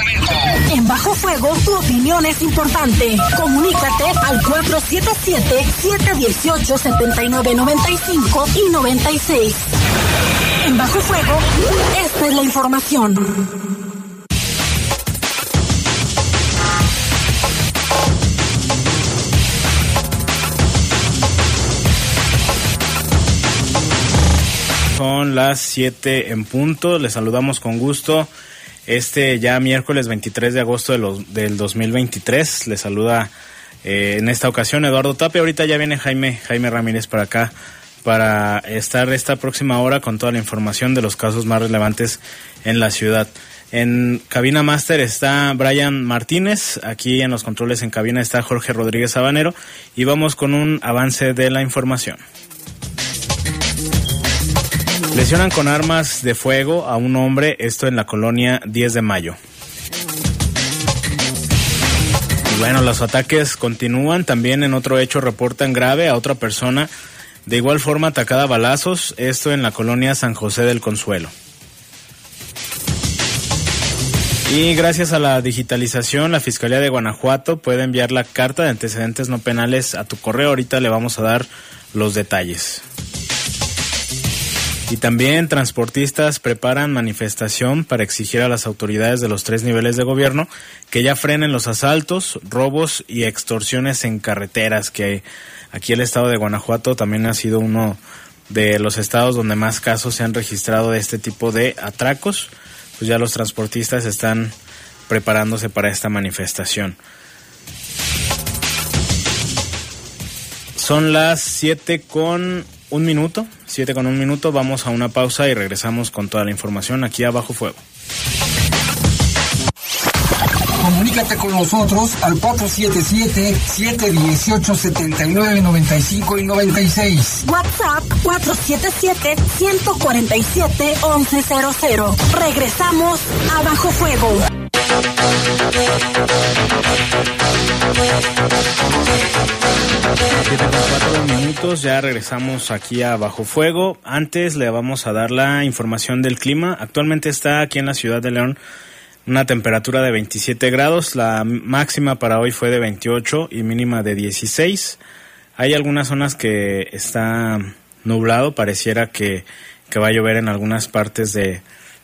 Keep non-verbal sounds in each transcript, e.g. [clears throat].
momento. En Bajo Fuego, tu opinión es importante. Comunícate al 477-718-7995 y 96. En Bajo Fuego, esta es la información. Son las 7 en punto. Les saludamos con gusto. Este ya miércoles 23 de agosto de los, del 2023. Les saluda eh, en esta ocasión Eduardo Tape. Ahorita ya viene Jaime, Jaime Ramírez para acá para estar esta próxima hora con toda la información de los casos más relevantes en la ciudad. En cabina máster está Brian Martínez, aquí en los controles en cabina está Jorge Rodríguez Sabanero y vamos con un avance de la información. Lesionan con armas de fuego a un hombre, esto en la colonia 10 de mayo. Y bueno, los ataques continúan. También en otro hecho reportan grave a otra persona, de igual forma atacada a balazos, esto en la colonia San José del Consuelo. Y gracias a la digitalización, la Fiscalía de Guanajuato puede enviar la carta de antecedentes no penales a tu correo. Ahorita le vamos a dar los detalles. Y también transportistas preparan manifestación para exigir a las autoridades de los tres niveles de gobierno que ya frenen los asaltos, robos y extorsiones en carreteras, que aquí el estado de Guanajuato también ha sido uno de los estados donde más casos se han registrado de este tipo de atracos. Pues ya los transportistas están preparándose para esta manifestación. Son las 7 con un minuto, siete con un minuto, vamos a una pausa y regresamos con toda la información aquí a Bajo Fuego. Comunícate con nosotros al 477-718-7995 y 96. WhatsApp 477-147-1100. Regresamos a Bajo Fuego. Cuatro minutos, ya regresamos aquí a Bajo Fuego. Antes le vamos a dar la información del clima. Actualmente está aquí en la ciudad de León una temperatura de 27 grados, la máxima para hoy fue de 28 y mínima de 16. Hay algunas zonas que está nublado, pareciera que, va a llover en algunas partes de,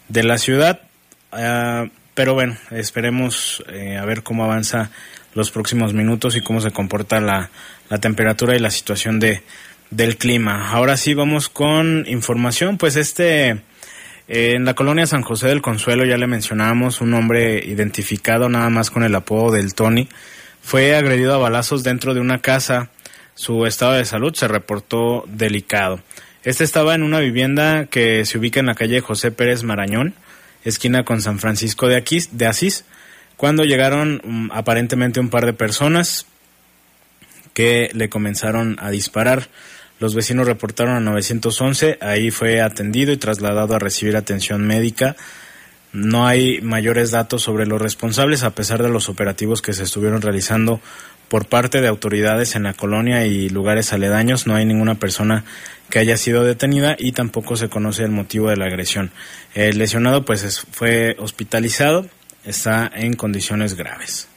la ciudad. Ah, pero bueno, esperemos eh, a ver cómo avanza los próximos minutos y cómo se comporta la, la temperatura y la situación de, del clima. Ahora sí vamos con información, pues este eh, en la colonia San José del Consuelo ya le mencionamos un hombre identificado nada más con el apodo del Tony fue agredido a balazos dentro de una casa. Su estado de salud se reportó delicado. Este estaba en una vivienda que se ubica en la calle José Pérez Marañón, esquina con San Francisco de, de Asís cuando llegaron mm, aparentemente un par de personas que le comenzaron a disparar. Los vecinos reportaron a 911, ahí fue atendido y trasladado a recibir atención médica. No hay mayores datos sobre los responsables a pesar de los operativos que se estuvieron realizando por parte de autoridades en la colonia y lugares aledaños. No hay ninguna persona que haya sido detenida y tampoco se conoce el motivo de la agresión. El lesionado pues fue hospitalizado está en condiciones graves.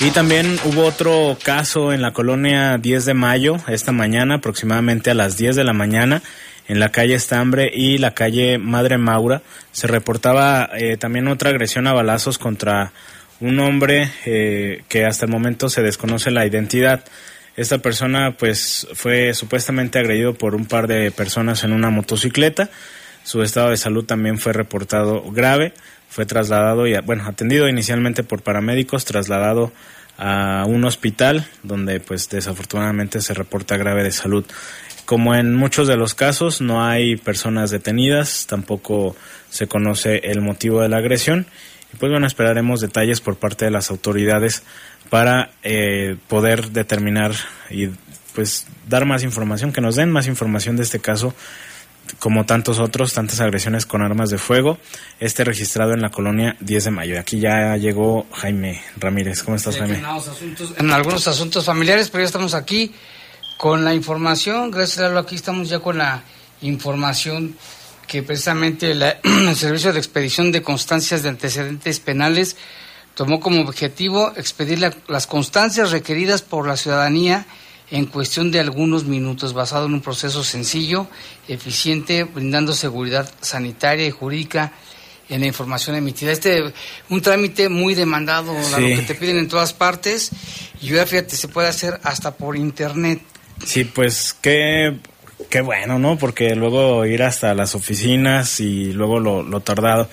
Y también hubo otro caso en la colonia 10 de mayo, esta mañana, aproximadamente a las 10 de la mañana, en la calle Estambre y la calle Madre Maura. Se reportaba eh, también otra agresión a balazos contra un hombre eh, que hasta el momento se desconoce la identidad. Esta persona pues fue supuestamente agredido por un par de personas en una motocicleta. Su estado de salud también fue reportado grave, fue trasladado y, bueno, atendido inicialmente por paramédicos, trasladado a un hospital donde pues desafortunadamente se reporta grave de salud. Como en muchos de los casos no hay personas detenidas, tampoco se conoce el motivo de la agresión Y pues bueno, esperaremos detalles por parte de las autoridades para eh, poder determinar y pues dar más información, que nos den más información de este caso como tantos otros, tantas agresiones con armas de fuego, este registrado en la colonia 10 de mayo. Aquí ya llegó Jaime Ramírez. ¿Cómo estás, Jaime? En, algunos asuntos familiares, pero ya estamos aquí con la información. Gracias a aquí estamos ya con la información que precisamente [clears throat] el Servicio de Expedición de Constancias de Antecedentes Penales tomó como objetivo expedir las constancias requeridas por la ciudadanía en cuestión de algunos minutos, basado en un proceso sencillo, eficiente, brindando seguridad sanitaria y jurídica en la información emitida. Este un trámite muy demandado, lo que te piden en todas partes, y ya fíjate, se puede hacer hasta por internet. Sí, pues qué, qué bueno, ¿no? Porque luego ir hasta las oficinas y luego lo, tardado.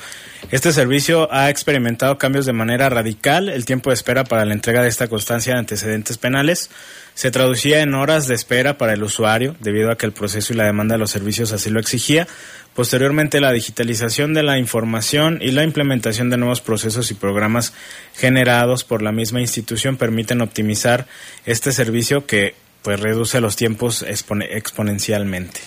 Este servicio ha experimentado cambios de manera radical. El tiempo de espera para la entrega de esta constancia de antecedentes penales se traducía en horas de espera para el usuario, debido a que el proceso y la demanda de los servicios así lo exigía. Posteriormente, la digitalización de la información y la implementación de nuevos procesos y programas generados por la misma institución permiten optimizar este servicio que pues reduce los tiempos exponencialmente.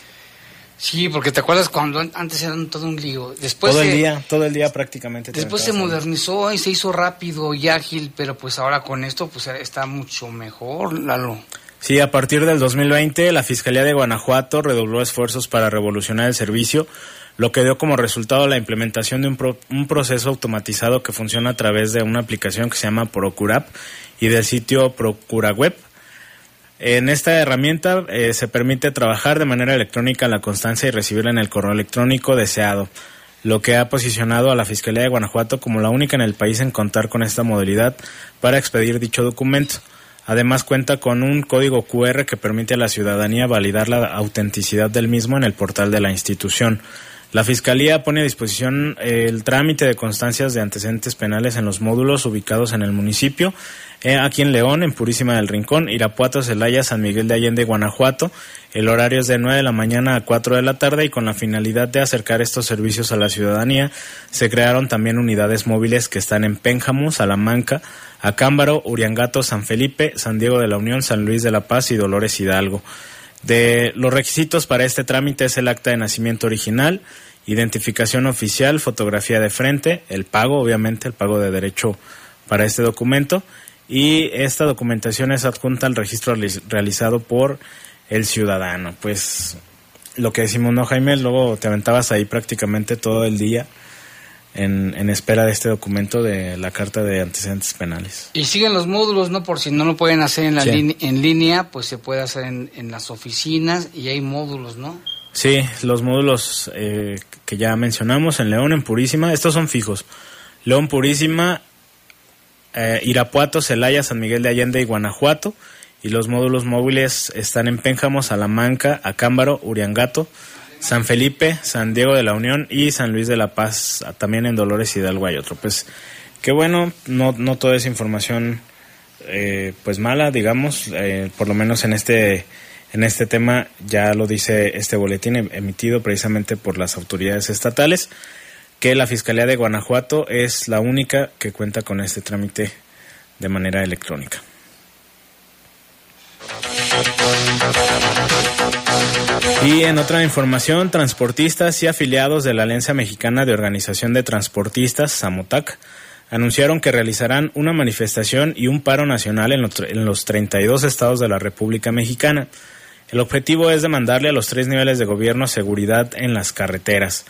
Sí, porque te acuerdas cuando antes eran todo un lío. Después todo el día, todo el día prácticamente. Después se modernizó y se hizo rápido y ágil, pero pues ahora con esto pues está mucho mejor, Lalo. Sí, a partir del 2020 la Fiscalía de Guanajuato redobló esfuerzos para revolucionar el servicio, lo que dio como resultado la implementación de un, un proceso automatizado que funciona a través de una aplicación que se llama Procurap y del sitio ProcuraWeb en esta herramienta eh, se permite trabajar de manera electrónica la constancia y recibirla en el correo electrónico deseado, lo que ha posicionado a la Fiscalía de Guanajuato como la única en el país en contar con esta modalidad para expedir dicho documento. Además cuenta con un código QR que permite a la ciudadanía validar la autenticidad del mismo en el portal de la institución. La Fiscalía pone a disposición el trámite de constancias de antecedentes penales en los módulos ubicados en el municipio aquí en León, en Purísima del Rincón, Irapuato, Celaya, San Miguel de Allende, Guanajuato. El horario es de 9 de la mañana a 4 de la tarde y con la finalidad de acercar estos servicios a la ciudadanía, se crearon también unidades móviles que están en Pénjamo, Salamanca, Acámbaro, Uriangato, San Felipe, San Diego de la Unión, San Luis de la Paz y Dolores Hidalgo. De los requisitos para este trámite es el acta de nacimiento original, identificación oficial, fotografía de frente, el pago, obviamente, el pago de derecho para este documento y esta documentación es adjunta al registro realizado por el ciudadano. Pues lo que decimos, ¿no, Jaime? Luego te aventabas ahí prácticamente todo el día en, en espera de este documento de la Carta de Antecedentes Penales. Y siguen los módulos, ¿no? Por si no lo pueden hacer en, la en línea, pues se puede hacer en, en, las oficinas y hay módulos, ¿no? Sí, los módulos eh, que ya mencionamos en León, en Purísima, estos son fijos. León Purísima eh, Irapuato, Celaya, San Miguel de Allende y Guanajuato. Y los módulos móviles están en Pénjamo, Salamanca, Acámbaro, Uriangato, San Felipe, San Diego de la Unión y San Luis de la Paz, también en Dolores Hidalgo hay otro. Pues qué bueno, no, no toda esa información eh, pues mala, digamos, eh, por lo menos en este, en este tema ya lo dice este boletín em, emitido precisamente por las autoridades estatales que la Fiscalía de Guanajuato es la única que cuenta con este trámite de manera electrónica. Y en otra información, transportistas y afiliados de la Alianza Mexicana de Organización de Transportistas, SAMOTAC, anunciaron que realizarán una manifestación y un paro nacional en los, en los 32 estados de la República Mexicana. El objetivo es demandarle a los tres niveles de gobierno seguridad en las carreteras.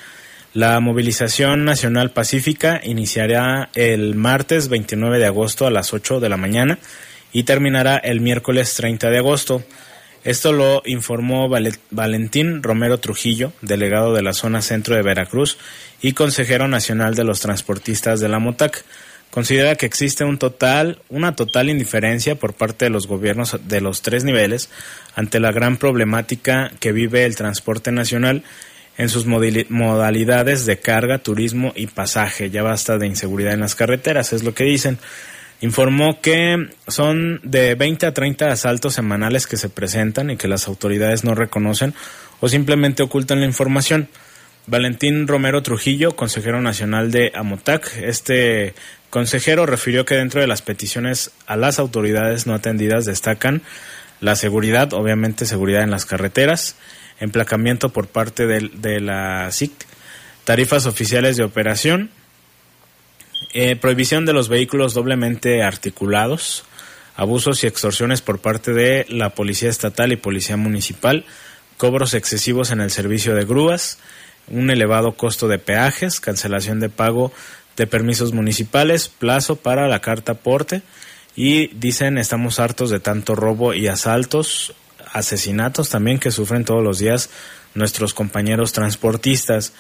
La movilización nacional pacífica iniciará el martes 29 de agosto a las 8 de la mañana y terminará el miércoles 30 de agosto. Esto lo informó Valentín Romero Trujillo, delegado de la zona centro de Veracruz y consejero nacional de los transportistas de la MOTAC. Considera que existe un total, una total indiferencia por parte de los gobiernos de los tres niveles ante la gran problemática que vive el transporte nacional en sus modalidades de carga, turismo y pasaje. Ya basta de inseguridad en las carreteras, es lo que dicen. Informó que son de 20 a 30 asaltos semanales que se presentan y que las autoridades no reconocen o simplemente ocultan la información. Valentín Romero Trujillo, consejero nacional de Amotac. Este consejero refirió que dentro de las peticiones a las autoridades no atendidas destacan la seguridad, obviamente seguridad en las carreteras, emplacamiento por parte de, de la SIC, tarifas oficiales de operación, eh, prohibición de los vehículos doblemente articulados, abusos y extorsiones por parte de la Policía Estatal y Policía Municipal, cobros excesivos en el servicio de grúas, un elevado costo de peajes, cancelación de pago de permisos municipales, plazo para la carta porte y dicen estamos hartos de tanto robo y asaltos, asesinatos también que sufren todos los días nuestros compañeros transportistas.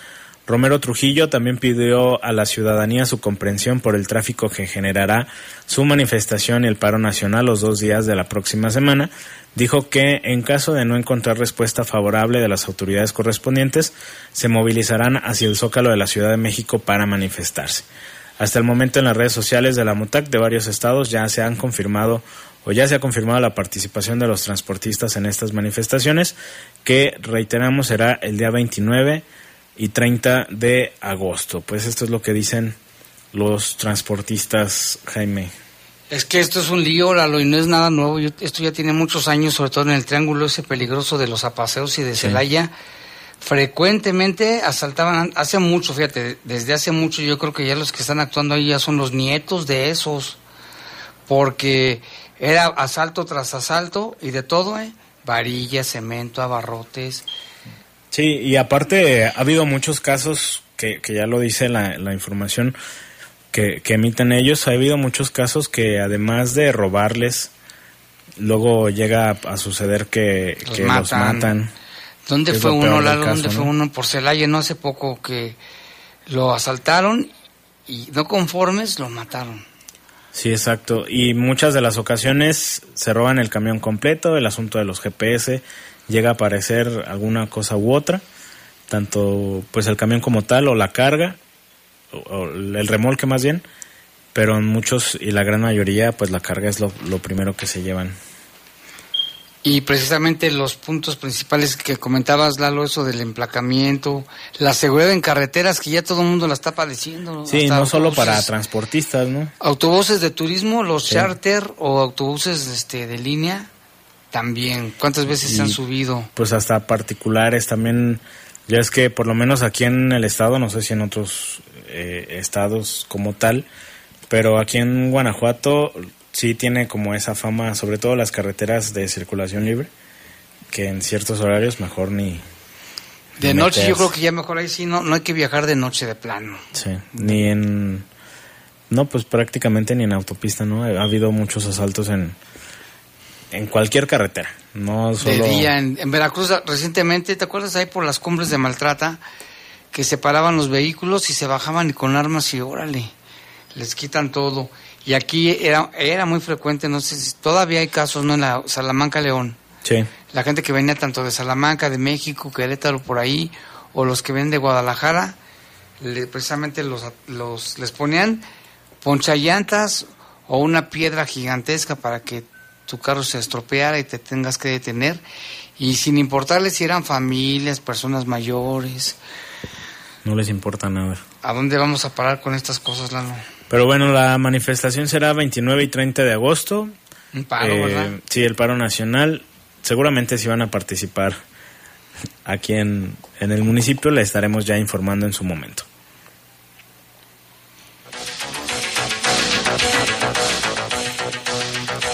Romero Trujillo también pidió a la ciudadanía su comprensión por el tráfico que generará su manifestación y el paro nacional los dos días de la próxima semana. Dijo que en caso de no encontrar respuesta favorable de las autoridades correspondientes, se movilizarán hacia el zócalo de la Ciudad de México para manifestarse. Hasta el momento en las redes sociales de la MUTAC de varios estados ya se han confirmado o ya se ha confirmado la participación de los transportistas en estas manifestaciones, que reiteramos será el día 29 y 30 de agosto. Pues esto es lo que dicen los transportistas, Jaime. Es que esto es un lío, Lalo, y no es nada nuevo. esto ya tiene muchos años, sobre todo en el triángulo ese peligroso de los apaseos y de Celaya. Frecuentemente asaltaban, hace mucho, fíjate, desde hace mucho yo creo que ya los que están actuando ahí ya son los nietos de esos, porque era asalto tras asalto y de todo, ¿eh? Varillas, cemento, abarrotes, Sí, y aparte ha habido muchos casos que, que ya lo dice la, la información que, que, emiten ellos, ha habido muchos casos que además de robarles, luego llega a, suceder que los, matan. ¿Dónde fue uno, Lalo? ¿Dónde fue uno? Por Celaya, no hace poco que lo asaltaron y no conformes lo mataron. Sí, exacto. Y muchas de las ocasiones se roban el camión completo, el asunto de los GPS, llega a aparecer alguna cosa u otra, tanto pues el camión como tal o la carga, o, el remolque más bien, pero en muchos y la gran mayoría pues la carga es lo, lo primero que se llevan. Y precisamente los puntos principales que comentabas, Lalo, eso del emplacamiento, la seguridad en carreteras, que ya todo el mundo la está padeciendo. Sí, no solo para transportistas, ¿no? Autobuses de turismo, los charter o autobuses este, de línea, también, ¿cuántas veces se han subido? Pues hasta particulares también. Ya es que por lo menos aquí en el estado, no sé si en otros eh, estados como tal, pero aquí en Guanajuato sí tiene como esa fama, sobre todo las carreteras de circulación libre, que en ciertos horarios mejor ni... De noche yo creo que ya mejor ahí sí, no, no hay que viajar de noche de plano. Sí, ni en... No, pues prácticamente ni en autopista, ¿no? Ha habido muchos asaltos en, en cualquier carretera, no solo... De día, en, Veracruz recientemente, ¿te acuerdas ahí por las cumbres de Maltrata? Que se paraban los vehículos y se bajaban con armas y órale, les quitan todo. Y aquí era, era muy frecuente, no sé si todavía hay casos, ¿no? En la Salamanca León. Sí. La gente que venía tanto de Salamanca, de México, Querétaro, por ahí, o los que vienen de Guadalajara, precisamente los, los, les ponían ponchallantas o una piedra gigantesca para que tu carro se estropeara y te tengas que detener. Y sin importarles si eran familias, personas mayores. No les importa nada. ¿A dónde vamos a parar con estas cosas, Lalo? Pero bueno, la manifestación será 29 y 30 de agosto. Un paro, eh, ¿verdad? Sí, el paro nacional. Seguramente si van a participar aquí en, en el municipio, le estaremos ya informando en su momento.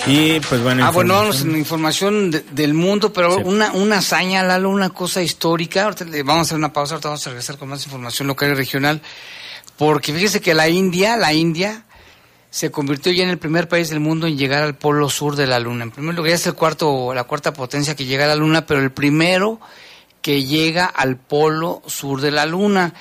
Y pues bueno. Ah, bueno, vamos en información del mundo, pero una, una hazaña, Lalo, una cosa histórica. Ahorita vamos a hacer una pausa, ahorita vamos a regresar con más información local y regional. Porque fíjese que la India, la India, se convirtió ya en el primer país del mundo en llegar al polo sur de la Luna. En primer lugar, ya es el cuarto, la cuarta potencia que llega a la Luna, pero el primero que llega al polo sur de la Luna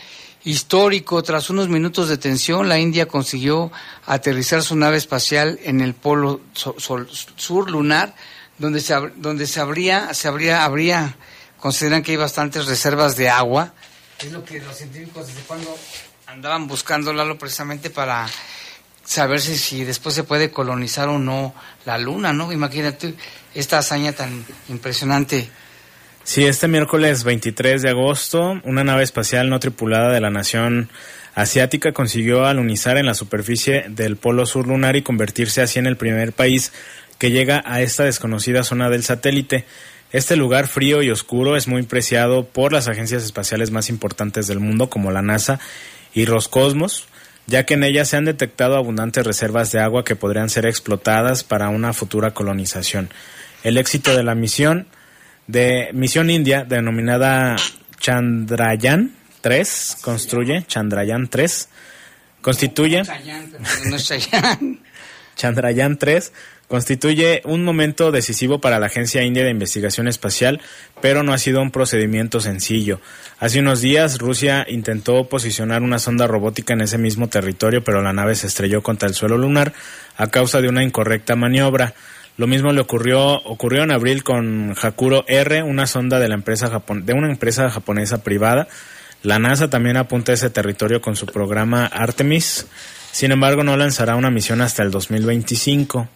histórico. Tras unos minutos de tensión, la India consiguió aterrizar su nave espacial en el polo sur lunar, donde se, donde se habría, se habría, habría, consideran que hay bastantes reservas de agua. Es lo que los científicos desde cuando andaban buscándolo precisamente para saber si, si después se puede colonizar o no la luna, ¿no? Imagínate esta hazaña tan impresionante Sí, este miércoles 23 de agosto, una nave espacial no tripulada de la nación asiática consiguió alunizar en la superficie del polo sur lunar y convertirse así en el primer país que llega a esta desconocida zona del satélite. Este lugar frío y oscuro es muy preciado por las agencias espaciales más importantes del mundo como la NASA y Roscosmos, ya que en ella se han detectado abundantes reservas de agua que podrían ser explotadas para una futura colonización. El éxito de la misión de Misión India, denominada Chandrayaan 3, construye Chandrayaan 3, constituye Chandrayaan 3 [laughs] constituye un momento decisivo para la Agencia India de Investigación Espacial, pero no ha sido un procedimiento sencillo. Hace unos días Rusia intentó posicionar una sonda robótica en ese mismo territorio, pero la nave se estrelló contra el suelo lunar a causa de una incorrecta maniobra. Lo mismo le ocurrió, ocurrió en abril con Hakuro R, una sonda de, la empresa de una empresa japonesa privada. La NASA también apunta a ese territorio con su programa Artemis. Sin embargo, no lanzará una misión hasta el 2025.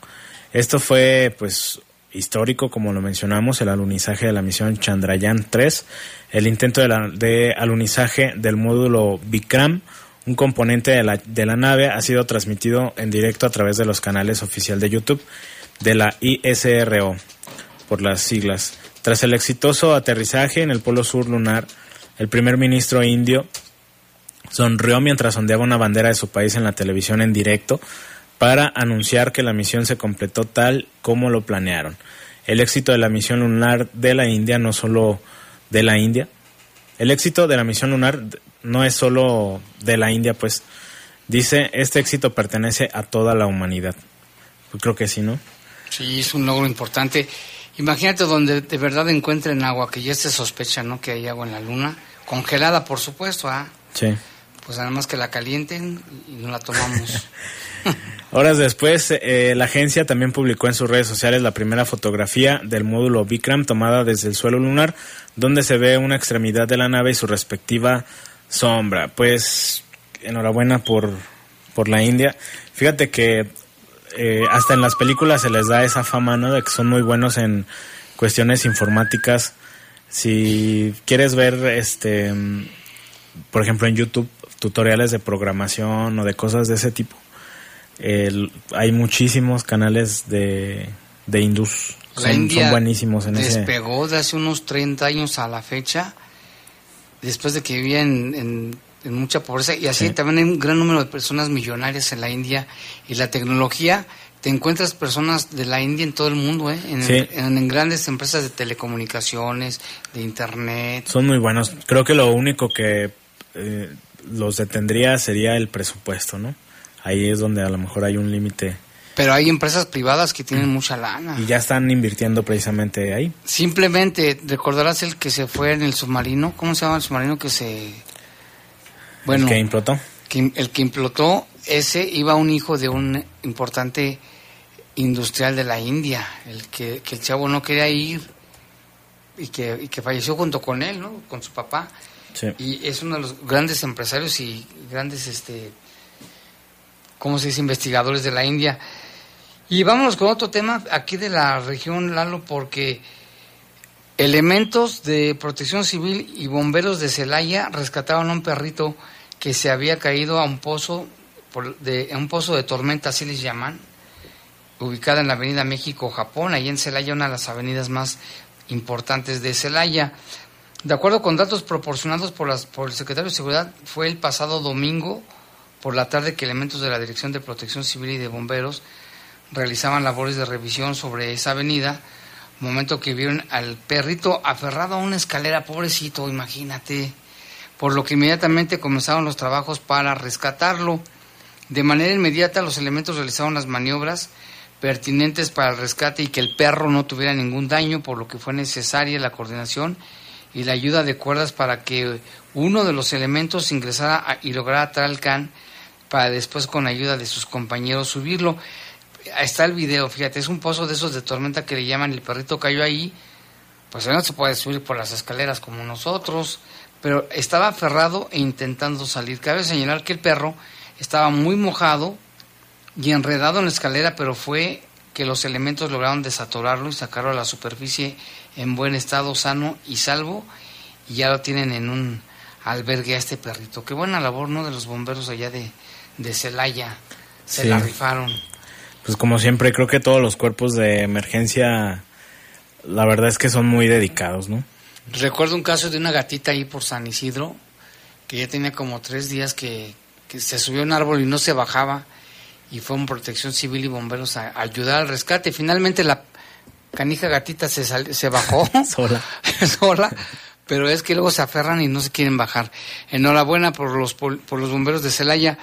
Esto fue, pues, histórico, como lo mencionamos, el alunizaje de la misión Chandrayaan 3, el intento de, la, de alunizaje del módulo Vikram, un componente de la, de la nave, ha sido transmitido en directo a través de los canales oficial de YouTube de la ISRO, por las siglas. Tras el exitoso aterrizaje en el polo sur lunar, el primer ministro indio sonrió mientras ondeaba una bandera de su país en la televisión en directo, para anunciar que la misión se completó tal como lo planearon. El éxito de la misión lunar de la India no solo de la India. El éxito de la misión lunar no es solo de la India, pues dice, este éxito pertenece a toda la humanidad. Yo creo que sí, ¿no? Sí, es un logro importante. Imagínate donde de verdad encuentren agua, que ya se sospecha, ¿no? Que hay agua en la luna, congelada, por supuesto, ¿ah? Sí. Pues nada más que la calienten y no la tomamos. [laughs] Horas después, eh, la agencia también publicó en sus redes sociales la primera fotografía del módulo Vikram tomada desde el suelo lunar, donde se ve una extremidad de la nave y su respectiva sombra. Pues enhorabuena por, por la India. Fíjate que eh, hasta en las películas se les da esa fama, ¿no? De que son muy buenos en cuestiones informáticas. Si quieres ver, este, por ejemplo, en YouTube, tutoriales de programación o de cosas de ese tipo hay muchísimos canales de, de Indus. Son, buenísimos en despegó de hace unos 30 años a la fecha, después de que vivía en, en, mucha pobreza. Y así también hay un gran número de personas millonarias en la India. Y la tecnología, te encuentras personas de la India en todo el mundo, ¿eh? en, en, grandes empresas de telecomunicaciones, de Internet. Son muy buenos. Creo que lo único que eh, los detendría sería el presupuesto, ¿no? Ahí es donde a lo mejor hay un límite. Pero hay empresas privadas que tienen mucha lana. Y ya están invirtiendo precisamente ahí. Simplemente, recordarás el que se fue en el submarino, ¿cómo se llama el submarino que se... Bueno, el que implotó. el que implotó, ese iba un hijo de un importante industrial de la India, el que, el chavo no quería ir y que, y que falleció junto con él, ¿no? Con su papá. Sí. Y es uno de los grandes empresarios y grandes este ¿cómo se dice?, investigadores de la India. Y vámonos con otro tema aquí de la región, Lalo, porque elementos de protección civil y bomberos de Celaya rescataron a un perrito que se había caído a un pozo, de, un pozo de tormenta, así les llaman, ubicada en la avenida México-Japón, ahí en Celaya, una de las avenidas más importantes de Celaya. De acuerdo con datos proporcionados por, las, por el secretario de Seguridad, fue el pasado domingo por la tarde que elementos de la Dirección de Protección Civil y de Bomberos realizaban labores de revisión sobre esa avenida, momento que vieron al perrito aferrado a una escalera, pobrecito, imagínate, por lo que inmediatamente comenzaron los trabajos para rescatarlo. De manera inmediata los elementos realizaron las maniobras pertinentes para el rescate y que el perro no tuviera ningún daño, por lo que fue necesaria la coordinación y la ayuda de cuerdas para que uno de los elementos ingresara y lograra atar al can para después con ayuda de sus compañeros subirlo. Está el video, fíjate, es un pozo de esos de tormenta que le llaman el perrito cayó ahí, pues no se puede subir por las escaleras como nosotros, pero estaba aferrado e intentando salir. Cabe señalar que el perro estaba muy mojado y enredado en la escalera, pero fue que los elementos lograron desatorarlo y sacarlo a la superficie en buen estado, sano y salvo, y ya lo tienen en un albergue a este perrito. Qué buena labor, ¿no? De los bomberos allá de, de Celaya. Se la rifaron. Pues como siempre, creo que todos los cuerpos de emergencia, la verdad es que son muy dedicados, ¿no? Recuerdo un caso de una gatita ahí por San Isidro, que ya tenía como tres días que, que se subió a un árbol y no se bajaba, y fue en protección civil y bomberos a, ayudar al rescate. Finalmente la canija gatita se, se bajó [laughs] sola. [laughs] sola, pero es que luego se aferran y no se quieren bajar. Enhorabuena por los, por, los bomberos de Celaya.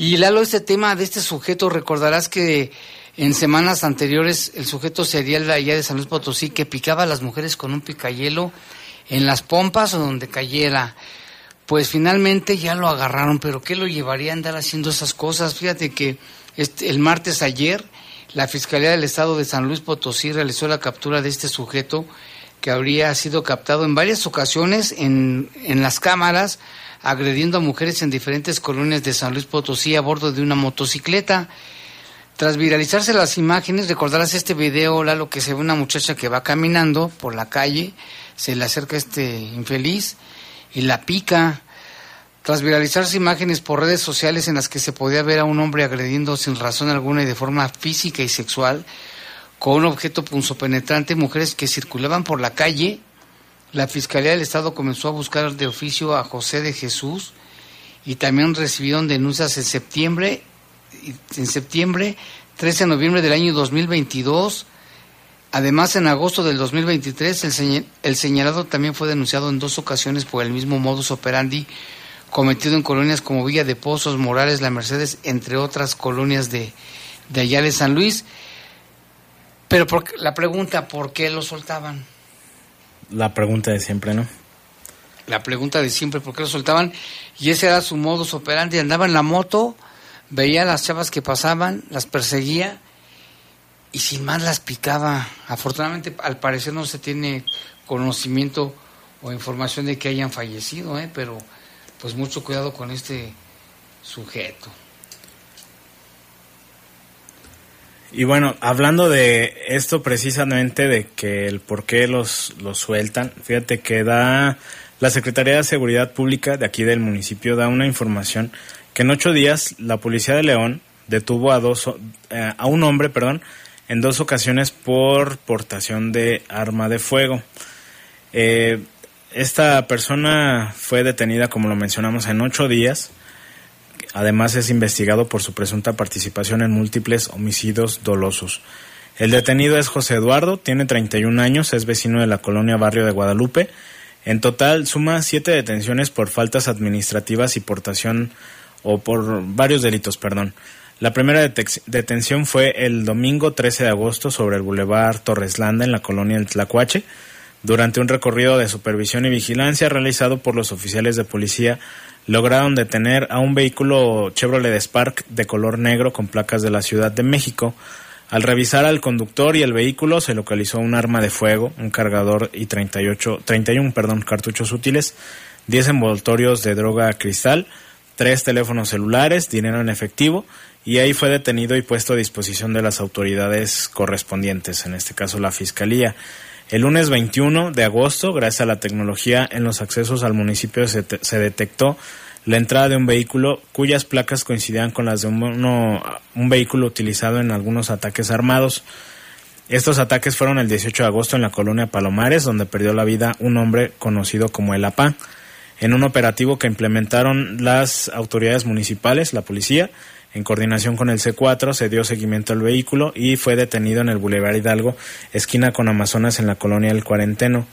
Y Lalo, este tema de este sujeto, recordarás que en semanas anteriores el sujeto serial allá de San Luis Potosí que picaba a las mujeres con un picayelo en las pompas o donde cayera. Pues finalmente ya lo agarraron, pero ¿qué lo llevaría a andar haciendo esas cosas? Fíjate que este, el martes ayer la Fiscalía del Estado de San Luis Potosí realizó la captura de este sujeto que habría sido captado en varias ocasiones en, en las cámaras agrediendo a mujeres en diferentes colonias de San Luis Potosí a bordo de una motocicleta. Tras viralizarse las imágenes, recordarás este video, Lalo, que se ve una muchacha que va caminando por la calle, se le acerca este infeliz y la pica. Tras viralizarse imágenes por redes sociales en las que se podía ver a un hombre agrediendo sin razón alguna y de forma física y sexual con un objeto punzopenetrante mujeres que circulaban por la calle, la Fiscalía del Estado comenzó a buscar de oficio a José de Jesús y también recibieron denuncias en septiembre, en septiembre, 13 de noviembre del año 2022. Además, en agosto del 2023, el, el señalado también fue denunciado en dos ocasiones por el mismo modus operandi cometido en colonias como Villa de Pozos, Morales, La Mercedes, entre otras colonias de, de allá de San Luis. Pero la pregunta, ¿por qué lo soltaban? La pregunta de siempre, ¿no? La pregunta de siempre, ¿por qué lo soltaban? Y ese era su modus operandi. Andaba en la moto, veía a las chavas que pasaban, las perseguía y sin más las picaba. Afortunadamente, al parecer no se tiene conocimiento o información de que hayan fallecido, ¿eh? pero pues mucho cuidado con este sujeto. Y bueno, hablando de esto precisamente, de que el por qué los, los sueltan, fíjate que da la Secretaría de Seguridad Pública de aquí del municipio, da una información que en ocho días la Policía de León detuvo a, dos, eh, a un hombre perdón, en dos ocasiones por portación de arma de fuego. Eh, esta persona fue detenida, como lo mencionamos, en ocho días. Además es investigado por su presunta participación en múltiples homicidios dolosos. El detenido es José Eduardo, tiene 31 años, es vecino de la colonia Barrio de Guadalupe. En total suma siete detenciones por faltas administrativas y portación o por varios delitos, perdón. La primera detención fue el domingo 13 de agosto sobre el Boulevard Torreslanda en la colonia El Tlacuache durante un recorrido de supervisión y vigilancia realizado por los oficiales de policía, lograron detener a un vehículo Chevrolet Spark de color negro con placas de la Ciudad de México. Al revisar al conductor y el vehículo se localizó un arma de fuego, un cargador y 38, 31 perdón, cartuchos útiles, 10 envoltorios de droga cristal, tres teléfonos celulares, dinero en efectivo y ahí fue detenido y puesto a disposición de las autoridades correspondientes, en este caso la Fiscalía. El lunes 21 de agosto, gracias a la tecnología en los accesos al municipio, se, detectó la entrada de un vehículo cuyas placas coincidían con las de un vehículo utilizado en algunos ataques armados. Estos ataques fueron el 18 de agosto en la colonia Palomares, donde perdió la vida un hombre conocido como el APA. En un operativo que implementaron las autoridades municipales, la policía, en coordinación con el C4 se dio seguimiento al vehículo y fue detenido en el Boulevard Hidalgo, esquina con Amazonas en la colonia El Cuarenteno,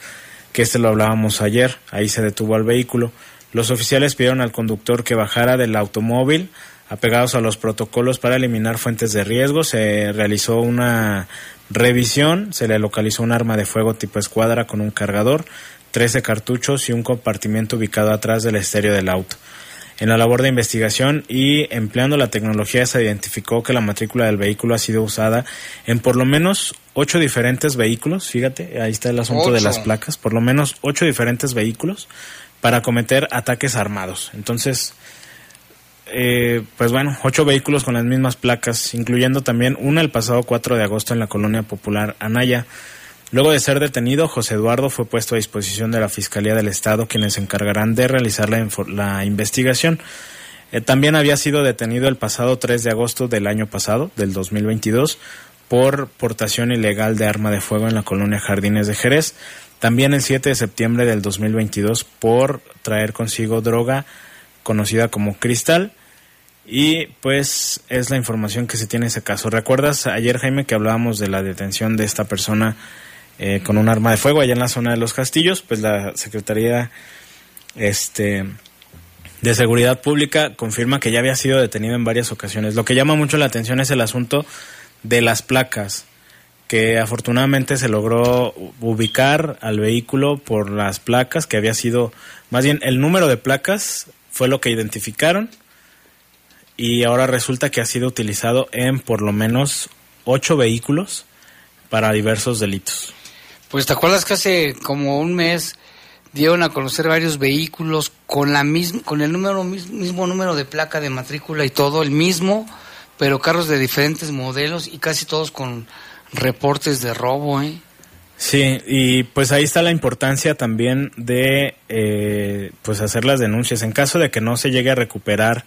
que este lo hablábamos ayer, ahí se detuvo al vehículo. Los oficiales pidieron al conductor que bajara del automóvil, apegados a los protocolos para eliminar fuentes de riesgo, se realizó una revisión, se le localizó un arma de fuego tipo escuadra con un cargador, 13 cartuchos y un compartimiento ubicado atrás del estéreo del auto. En la labor de investigación y empleando la tecnología se identificó que la matrícula del vehículo ha sido usada en por lo menos ocho diferentes vehículos, fíjate, ahí está el asunto de las placas, por lo menos ocho diferentes vehículos para cometer ataques armados. Entonces, eh, pues bueno, ocho vehículos con las mismas placas, incluyendo también una el pasado 4 de agosto en la colonia popular Anaya. Luego de ser detenido, José Eduardo fue puesto a disposición de la Fiscalía del Estado, quienes se encargarán de realizar la, investigación. Eh, también había sido detenido el pasado 3 de agosto del año pasado, del 2022, por portación ilegal de arma de fuego en la colonia Jardines de Jerez. También el 7 de septiembre del 2022 por traer consigo droga conocida como cristal. Y pues es la información que se tiene en ese caso. ¿Recuerdas ayer, Jaime, que hablábamos de la detención de esta persona eh, con un arma de fuego allá en la zona de los castillos, pues la Secretaría este, de Seguridad Pública confirma que ya había sido detenido en varias ocasiones. Lo que llama mucho la atención es el asunto de las placas, que afortunadamente se logró ubicar al vehículo por las placas, que había sido, más bien el número de placas fue lo que identificaron y ahora resulta que ha sido utilizado en por lo menos ocho vehículos para diversos delitos. Pues te acuerdas que hace como un mes dieron a conocer varios vehículos con la misma, con el número mismo número de placa de matrícula y todo el mismo, pero carros de diferentes modelos y casi todos con reportes de robo, ¿eh? Sí, y pues ahí está la importancia también de eh, pues hacer las denuncias en caso de que no se llegue a recuperar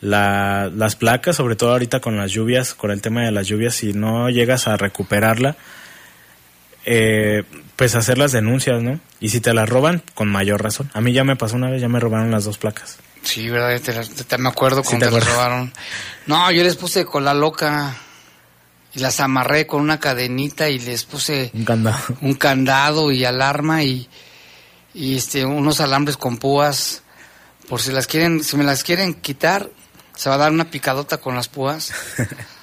la, las placas, sobre todo ahorita con las lluvias, con el tema de las lluvias, si no llegas a recuperarla, eh, pues hacer las denuncias, ¿no? Y si te las roban, con mayor razón. A mí ya me pasó una vez, ya me robaron las dos placas. Sí, ¿verdad? Te, me acuerdo cuando te, robaron. No, yo les puse con la loca y las amarré con una cadenita y les puse un candado, un candado y alarma y, y este unos alambres con púas por si las quieren, si me las quieren quitar, se va a dar una picadota con las púas. [laughs]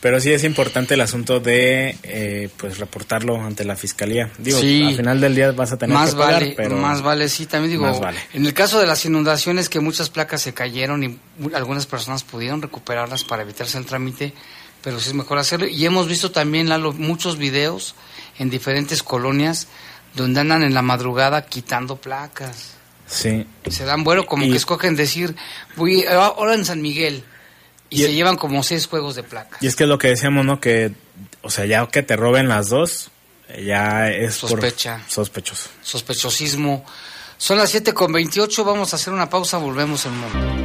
Pero sí es importante el asunto de eh, pues reportarlo ante la fiscalía. Digo, al final del día vas a tener más que pagar, vale, pero más vale, sí, también digo, en el caso de las inundaciones que muchas placas se cayeron y algunas personas pudieron recuperarlas para evitarse el trámite, pero sí es mejor hacerlo. Y hemos visto también Lalo, muchos videos en diferentes colonias donde andan en la madrugada quitando placas. Sí. Se dan vuelo como que escogen decir, voy ahora en San Miguel y, se llevan como seis juegos de placas. Y es que es lo que decíamos, ¿no? Que, o sea, ya que te roben las dos, ya es Sospecha. sospechoso. Sospechosismo. Son las 7 con 28, vamos a hacer una pausa, volvemos en un momento.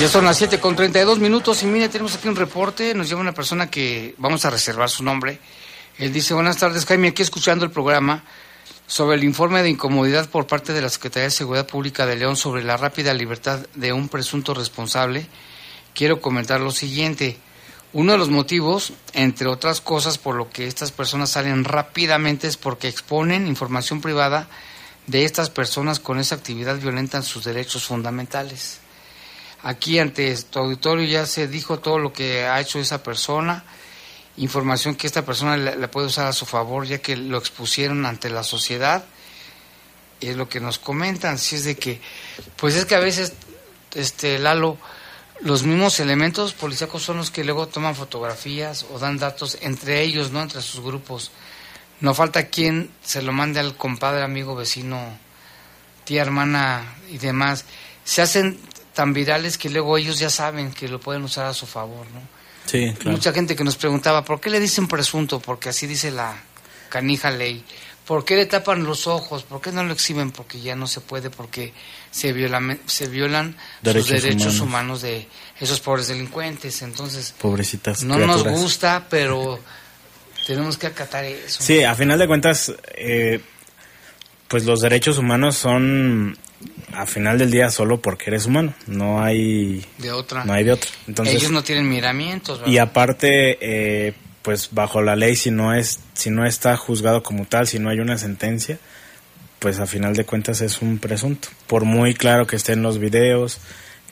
Ya son las 7 con 32 minutos y mire, tenemos aquí un reporte, nos lleva una persona que vamos a reservar su nombre. Él dice, buenas tardes Jaime, aquí escuchando el programa sobre el informe de incomodidad por parte de la Secretaría de Seguridad Pública de León sobre la rápida libertad de un presunto responsable, quiero comentar lo siguiente. Uno de los motivos, entre otras cosas, por lo que estas personas salen rápidamente es porque exponen información privada de estas personas con esa actividad violenta en sus derechos fundamentales. Aquí ante tu auditorio ya se dijo todo lo que ha hecho esa persona información que esta persona la, puede usar a su favor, ya que lo expusieron ante la sociedad. Es lo que nos comentan, si es de que, pues es que a veces, este Lalo, los mismos elementos policíacos son los que luego toman fotografías o dan datos entre ellos, ¿no? Entre sus grupos. No falta quien se lo mande al compadre, amigo, vecino, tía, hermana y demás. Se hacen tan virales que luego ellos ya saben que lo pueden usar a su favor, ¿no? Mucha gente que nos preguntaba, ¿por qué le dicen presunto? Porque así dice la canija ley. ¿Por qué le tapan los ojos? ¿Por qué no lo exhiben? Porque ya no se puede, porque se, violan se violan derechos los derechos humanos. de esos pobres delincuentes. Entonces, Pobrecitas no nos gusta, pero [laughs] tenemos que acatar eso. Sí, a final de cuentas, eh, pues los derechos humanos son a final del día solo porque eres humano, no hay de otra. No hay de otra. Entonces, Ellos no tienen miramientos. Y aparte, eh, pues bajo la ley, si no es, si no está juzgado como tal, si no hay una sentencia, pues a final de cuentas es un presunto. Por muy claro que esté en los videos,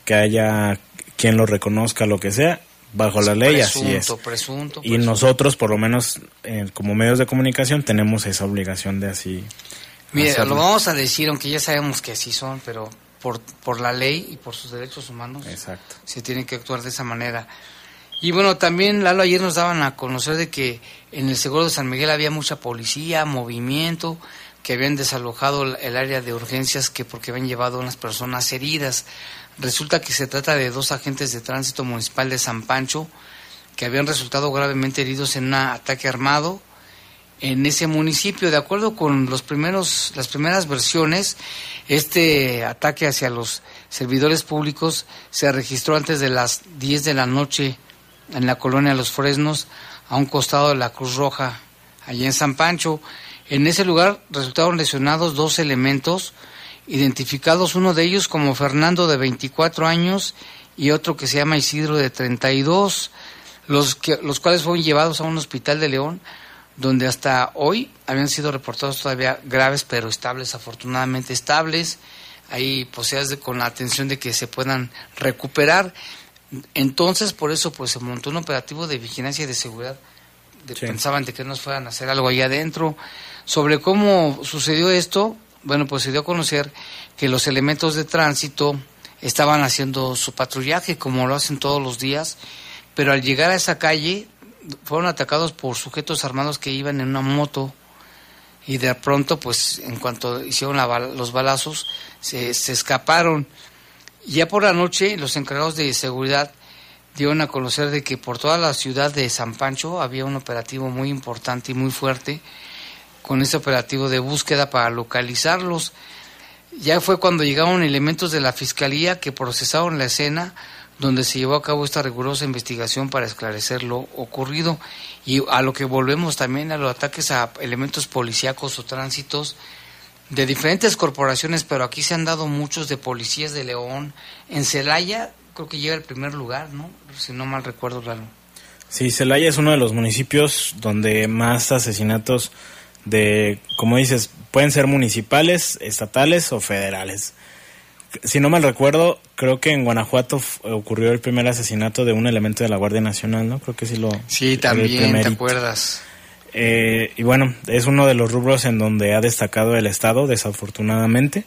que haya quien lo reconozca, lo que sea, bajo la ley así es. Presunto, Y nosotros, por lo menos eh, como medios de comunicación, tenemos esa obligación de así Mira, lo vamos a decir, aunque ya sabemos que así son, pero por, por la ley y por sus derechos humanos Exacto. se tiene que actuar de esa manera. Y bueno, también Lalo ayer nos daban a conocer de que en el seguro de San Miguel había mucha policía, movimiento, que habían desalojado el área de urgencias que porque habían llevado a unas personas heridas. Resulta que se trata de dos agentes de tránsito municipal de San Pancho que habían resultado gravemente heridos en un ataque armado en ese municipio. De acuerdo con los primeros, las primeras versiones, este ataque hacia los servidores públicos se registró antes de las 10 de la noche en la colonia Los Fresnos, a un costado de la Cruz Roja, allí en San Pancho. En ese lugar resultaron lesionados dos elementos, identificados uno de ellos como Fernando de 24 años y otro que se llama Isidro de 32, los, que, los cuales fueron llevados a un hospital de León, donde hasta hoy habían sido reportados todavía graves pero estables, afortunadamente estables, ahí poseas con la atención de que se puedan recuperar. Entonces, por eso pues se montó un operativo de vigilancia y de seguridad. Pensaban de que nos fueran a hacer algo ahí adentro. Sobre cómo sucedió esto, bueno, pues se dio a conocer que los elementos de tránsito estaban haciendo su patrullaje como lo hacen todos los días, pero al llegar a esa calle fueron atacados por sujetos armados que iban en una moto y de pronto, pues en cuanto hicieron los balazos, se, se escaparon. Ya por la noche, los encargados de seguridad dieron a conocer de que por toda la ciudad de San Pancho había un operativo muy importante y muy fuerte con ese operativo de búsqueda para localizarlos. Ya fue cuando llegaron elementos de la fiscalía que procesaron la escena donde se llevó a cabo esta rigurosa investigación para esclarecer lo ocurrido y a lo que volvemos también a los ataques a elementos policíacos o tránsitos de diferentes corporaciones, pero aquí se han dado muchos de policías de León. En Celaya creo que llega el primer lugar, ¿no? Si no mal recuerdo, claro. Sí, Celaya es uno de los municipios donde más asesinatos de, como dices, pueden ser municipales, estatales o federales. Si no mal recuerdo, creo que en Guanajuato ocurrió el primer asesinato de un elemento de la Guardia Nacional, ¿no? Creo que sí lo... Sí, también, ¿te acuerdas? Eh, y bueno, es uno de los rubros en donde ha destacado el Estado, desafortunadamente.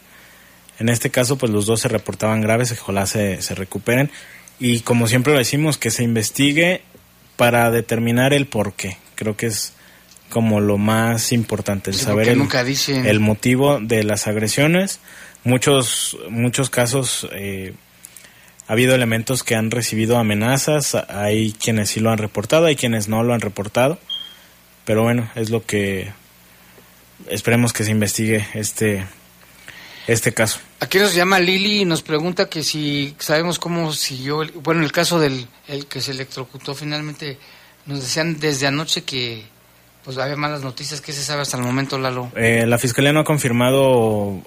En este caso, pues los dos se reportaban graves, ojalá se, se recuperen. Y como siempre lo decimos, que se investigue para determinar el por qué. Creo que es como lo más importante, el saber el, el, motivo de las agresiones. Muchos, muchos casos eh, ha habido elementos que han recibido amenazas, hay quienes sí lo han reportado, hay quienes no lo han reportado, pero bueno, es lo que esperemos que se investigue este, este caso. Aquí nos llama Lili y nos pregunta que si sabemos cómo siguió, bueno, el caso del el que se electrocutó finalmente, nos decían desde anoche que pues había malas noticias. ¿Qué se sabe hasta el momento, Lalo? Eh, la fiscalía no ha confirmado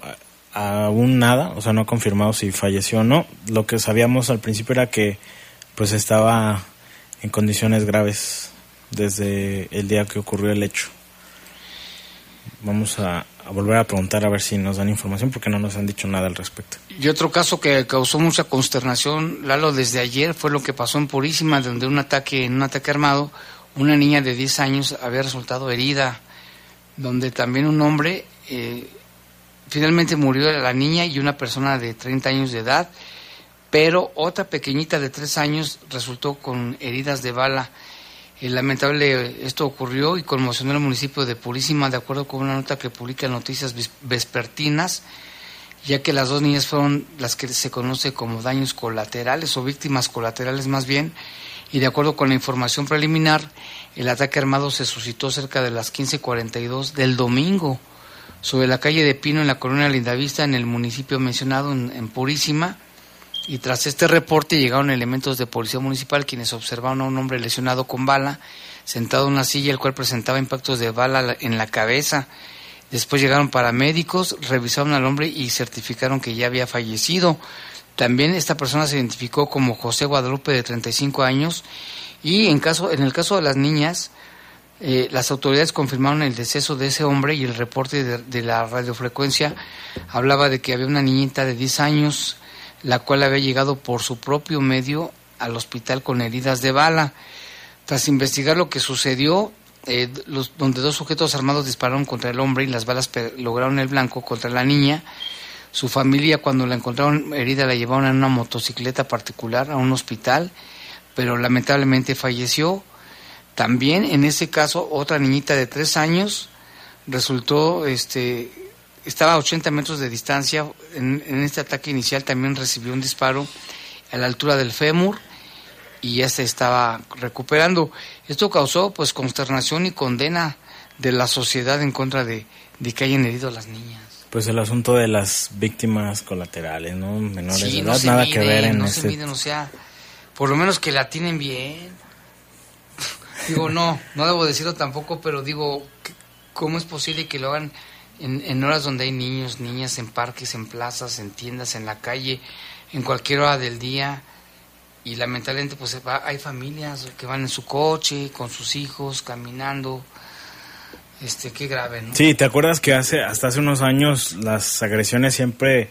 aún nada, o sea, no ha confirmado si falleció o no. Lo que sabíamos al principio era que pues estaba en condiciones graves desde el día que ocurrió el hecho. Vamos a, a, volver a preguntar a ver si nos dan información porque no nos han dicho nada al respecto. Y otro caso que causó mucha consternación, Lalo, desde ayer fue lo que pasó en Purísima, donde un ataque, en un ataque armado, una niña de 10 años había resultado herida, donde también un hombre, eh, finalmente murió la niña y una persona de 30 años de edad, pero otra pequeñita de 3 años resultó con heridas de bala. Eh, lamentable esto ocurrió y conmocionó al municipio de Purísima, de acuerdo con una nota que publica Noticias Vespertinas, ya que las dos niñas fueron las que se conoce como daños colaterales o víctimas colaterales más bien, y de acuerdo con la información preliminar, el ataque armado se suscitó cerca de las 15:42 del domingo sobre la calle de Pino en la colonia Lindavista en el municipio mencionado en, Purísima y tras este reporte llegaron elementos de policía municipal quienes observaron a un hombre lesionado con bala sentado en una silla el cual presentaba impactos de bala en la cabeza. Después llegaron paramédicos, revisaron al hombre y certificaron que ya había fallecido. También esta persona se identificó como José Guadalupe de 35 años y en, caso, en el caso de las niñas, eh, las autoridades confirmaron el deceso de ese hombre y el reporte de, la radiofrecuencia hablaba de que había una niñita de 10 años, la cual había llegado por su propio medio al hospital con heridas de bala. Tras investigar lo que sucedió, eh, los, donde dos sujetos armados dispararon contra el hombre y las balas lograron el blanco contra la niña, su familia cuando la encontraron herida la llevaron en una motocicleta particular a un hospital, pero lamentablemente falleció. También en ese caso otra niñita de tres años resultó este, estaba a 80 metros de distancia. En, en, este ataque inicial también recibió un disparo a la altura del fémur y ya se estaba recuperando. Esto causó pues consternación y condena de la sociedad en contra de, de que hayan herido a las niñas. Pues el asunto de las víctimas colaterales, ¿no? Menores Sí, de edad, nada miden, que ver en no se miden, o sea, por lo menos que la tienen bien. Digo, no, no debo decirlo tampoco, pero digo, ¿qué- ¿cómo es posible que lo hagan en, horas donde hay niños, niñas, en parques, en plazas, en tiendas, en la calle, en cualquier hora del día? Y lamentablemente, pues hay familias que van en su coche, con sus hijos, caminando. Este, qué grave, ¿no? Sí, ¿te acuerdas que hace hasta hace unos años las agresiones siempre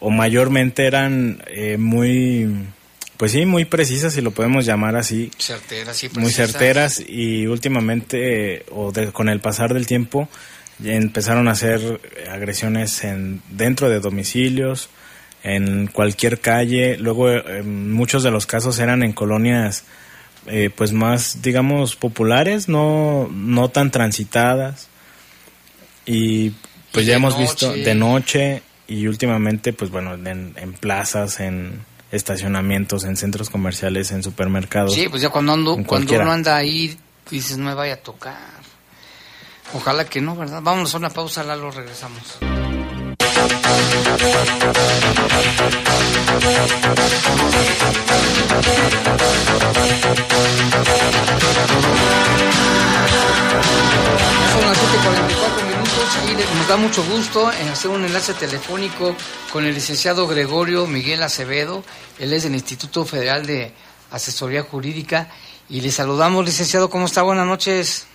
o mayormente eran eh, muy, pues sí, muy precisas, si lo podemos llamar así, Certeras y muy precisas. certeras y últimamente eh, o de- con el pasar del tiempo empezaron a hacer agresiones en dentro de domicilios, en cualquier calle. Luego eh, muchos de los casos eran en colonias eh, pues más digamos populares, no no tan transitadas y pues Y ya hemos visto de noche y últimamente pues bueno en, en plazas, en estacionamientos, en centros comerciales, en supermercados. Sí, pues ya cuando, ando, cuando cualquiera. uno anda ahí, dices, no me vaya a tocar. Ojalá que no, ¿verdad? Vámonos a una pausa, Lalo, regresamos. Son las 7:44 minutos y nos da mucho gusto en hacer un enlace telefónico con el licenciado Gregorio Miguel Acevedo. Él es del Instituto Federal de Asesoría Jurídica y le saludamos, licenciado. ¿Cómo está? Buenas noches.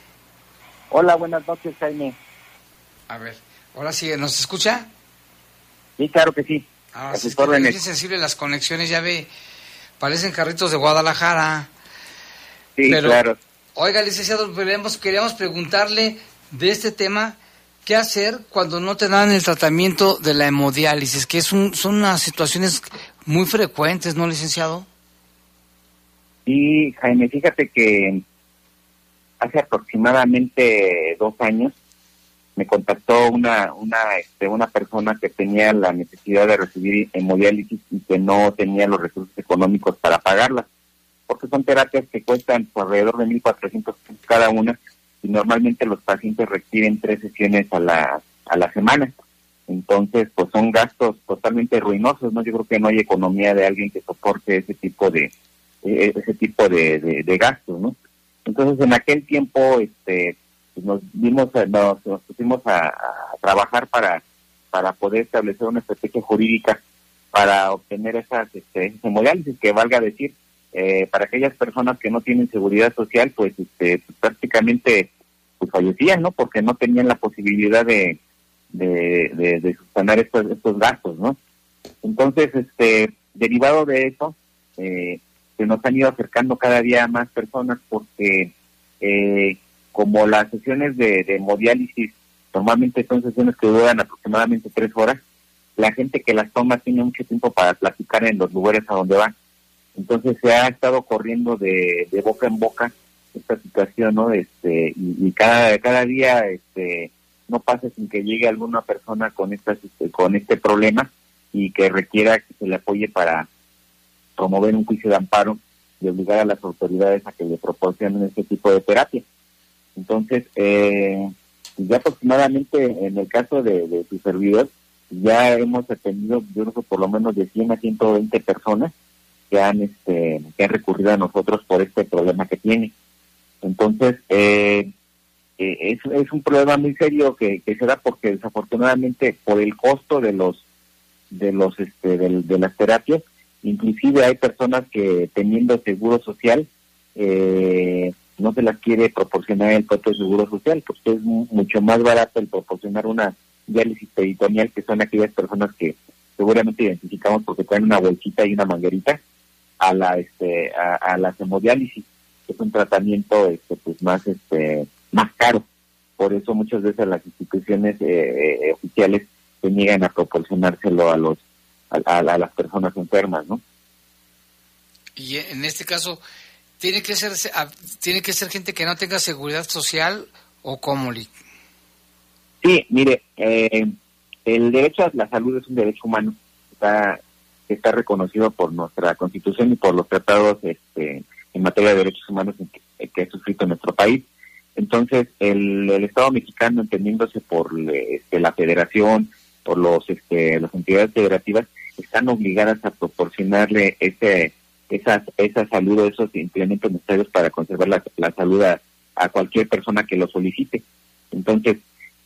Hola, buenas noches, Jaime. A ver, ahora sí, ¿nos escucha? Sí, claro que sí. Ahora A sí, es sensible las conexiones, ya ve, parecen carritos de Guadalajara. Sí, Pero- claro. Oiga, licenciado, queríamos, queríamos preguntarle de este tema, ¿qué hacer cuando no te dan el tratamiento de la hemodiálisis? Que es un, son unas situaciones muy frecuentes, ¿no, licenciado? Sí, Jaime, fíjate que hace aproximadamente dos años me contactó una una este, una persona que tenía la necesidad de recibir hemodiálisis y que no tenía los recursos económicos para pagarla, porque son terapias que cuestan alrededor de 1.400 pesos cada una y normalmente los pacientes requieren tres sesiones a la, a la semana. Entonces, pues son gastos totalmente ruinosos, ¿no? Yo creo que no hay economía de alguien que soporte ese tipo de eh, ese tipo de, de, de gastos, ¿no? Entonces, en aquel tiempo, este, pues, nos dimos, nos, nos pusimos a, trabajar para para poder establecer una estrategia jurídica para obtener esas este, hemodiálisis, que valga decir, eh, para aquellas personas que no tienen seguridad social, pues, este, prácticamente pues, fallecían, ¿no? Porque no tenían la posibilidad de, de, subsanar estos, estos gastos, ¿no? Entonces, este, derivado de eso, eh, se nos han ido acercando cada día más personas porque eh, como las sesiones de, de hemodiálisis normalmente son sesiones que duran aproximadamente tres horas, la gente que las toma tiene mucho tiempo para platicar en los lugares a donde van. Entonces se ha estado corriendo de, de boca en boca esta situación, ¿no? Este, y, cada, cada día este, no pasa sin que llegue alguna persona con, estas, este, con este problema y que requiera que se le apoye para promover un juicio de amparo y obligar a las autoridades a que le proporcionen este tipo de terapia. Entonces, eh, ya aproximadamente en el caso de, de su servidor, ya hemos atendido, yo creo que por lo menos de 100 a 120 personas que han, este, que han recurrido a nosotros por este problema que tiene. Entonces, eh, eh, es, es un problema muy serio que, que se da porque desafortunadamente por el costo de los de los este del- de, las terapias inclusive hay personas que teniendo seguro social eh, no se las quiere proporcionar el propio seguro social porque es mu- mucho más barato el proporcionar una diálisis peritoneal que son aquellas personas que seguramente identificamos porque traen una bolsita y una manguerita a la este a, a la hemodiálisis que es un tratamiento este pues más este más caro. Por eso muchas veces las instituciones eh, eh, oficiales se niegan a proporcionárselo a los a, a- las personas enfermas no Y en este caso, ¿tiene que ser, tiene que ser gente que no tenga seguridad social o cómo? Sí, mire, eh, el derecho a la salud es un derecho humano, está, está reconocido por nuestra constitución y por los tratados este, en materia de derechos humanos que, que ha suscrito nuestro país. Entonces, el, Estado mexicano, entendiéndose por este, la federación, por los este, las entidades federativas, están obligadas a proporcionarle ese, esas, esa salud o esos implementos necesarios para conservar la, la salud a, cualquier persona que lo solicite. Entonces,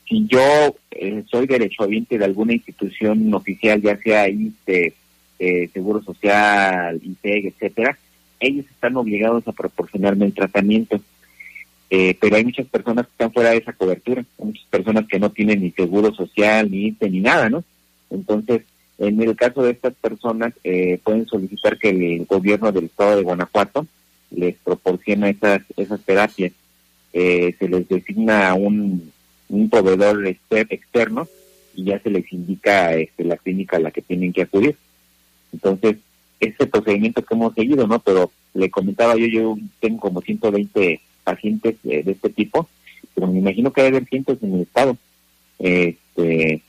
si yo eh, soy derechohabiente de alguna institución oficial, ya sea ISTE, eh, Seguro Social, ISEG, etcétera, ellos están obligados a proporcionarme el tratamiento. Eh, pero hay muchas personas que están fuera de esa cobertura, muchas personas que no tienen ni seguro social, ni ISTE, ni nada, ¿no? Entonces, en el caso de estas personas, eh, pueden solicitar que el gobierno del estado de Guanajuato les proporcione esas, esas terapias. Eh, se les designa un, un proveedor externo y ya se les indica este, la clínica a la que tienen que acudir. Entonces, ese procedimiento que hemos seguido, ¿no? Pero le comentaba yo, yo tengo como 120 pacientes de este tipo, pero me imagino que hay haber cientos en el estado. Este,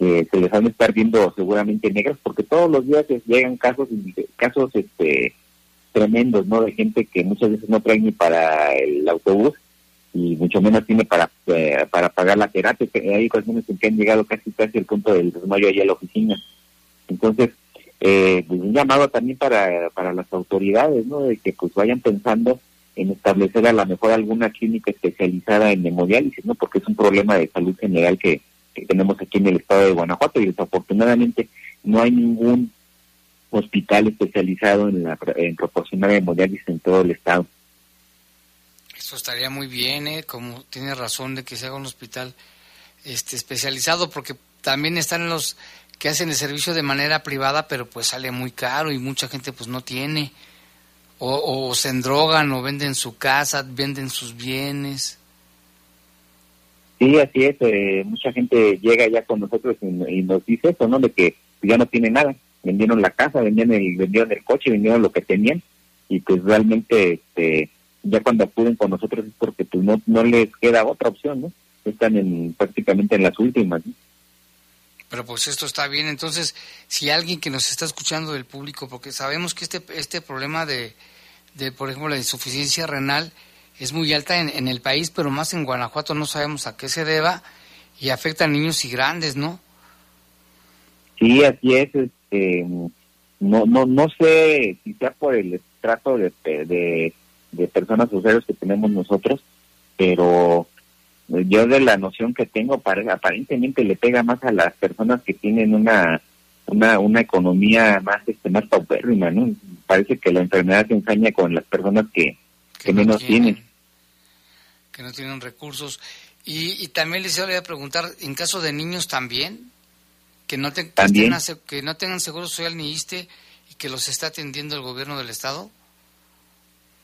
que se les van a estar viendo seguramente negras, porque todos los días llegan casos, casos este, tremendos, ¿no? De gente que muchas veces no trae ni para el autobús y mucho menos tiene para eh, para pagar la terapia. Hay ocasiones en que han llegado casi casi al punto del desmayo allá a la oficina. Entonces, eh, pues un llamado también para, para las autoridades, ¿no? De que pues vayan pensando en establecer a lo mejor alguna clínica especializada en hemodiálisis, ¿no? Porque es un problema de salud general que, tenemos aquí en el estado de Guanajuato y desafortunadamente no hay ningún hospital especializado en, la, en proporcionar hemodiálisis en todo el estado. Eso estaría muy bien, ¿eh? como tiene razón de que se haga un hospital este especializado, porque también están los que hacen el servicio de manera privada, pero pues sale muy caro y mucha gente pues no tiene. O, se endrogan o venden su casa, venden sus bienes. Sí, así es. Eh, mucha gente llega ya con nosotros y, nos dice eso, ¿no? De que ya no tiene nada. Vendieron la casa, vendieron el, vendieron el coche, vendieron lo que tenían y pues realmente este, ya cuando acuden con nosotros es porque pues no, no les queda otra opción, ¿no? Están en, prácticamente en las últimas. Pero pues esto está bien. Entonces, si alguien que nos está escuchando del público, porque sabemos que este, este problema de, de, por ejemplo, la insuficiencia renal, es muy alta en, el país, pero más en Guanajuato no sabemos a qué se deba y afecta a niños y grandes, ¿no? Sí, así es. Este, no, no, no sé si sea por el trato de, de, de personas usuarios que tenemos nosotros, pero yo de la noción que tengo, aparentemente le pega más a las personas que tienen una una, una economía más este más paupérrima, ¿no? Parece que la enfermedad se ensaña con las personas que, que, menos tienen que no tienen recursos. Y, también les voy a preguntar, en caso de niños también, que no, que, no tengan seguro social ni ISTE y que los está atendiendo el gobierno del Estado.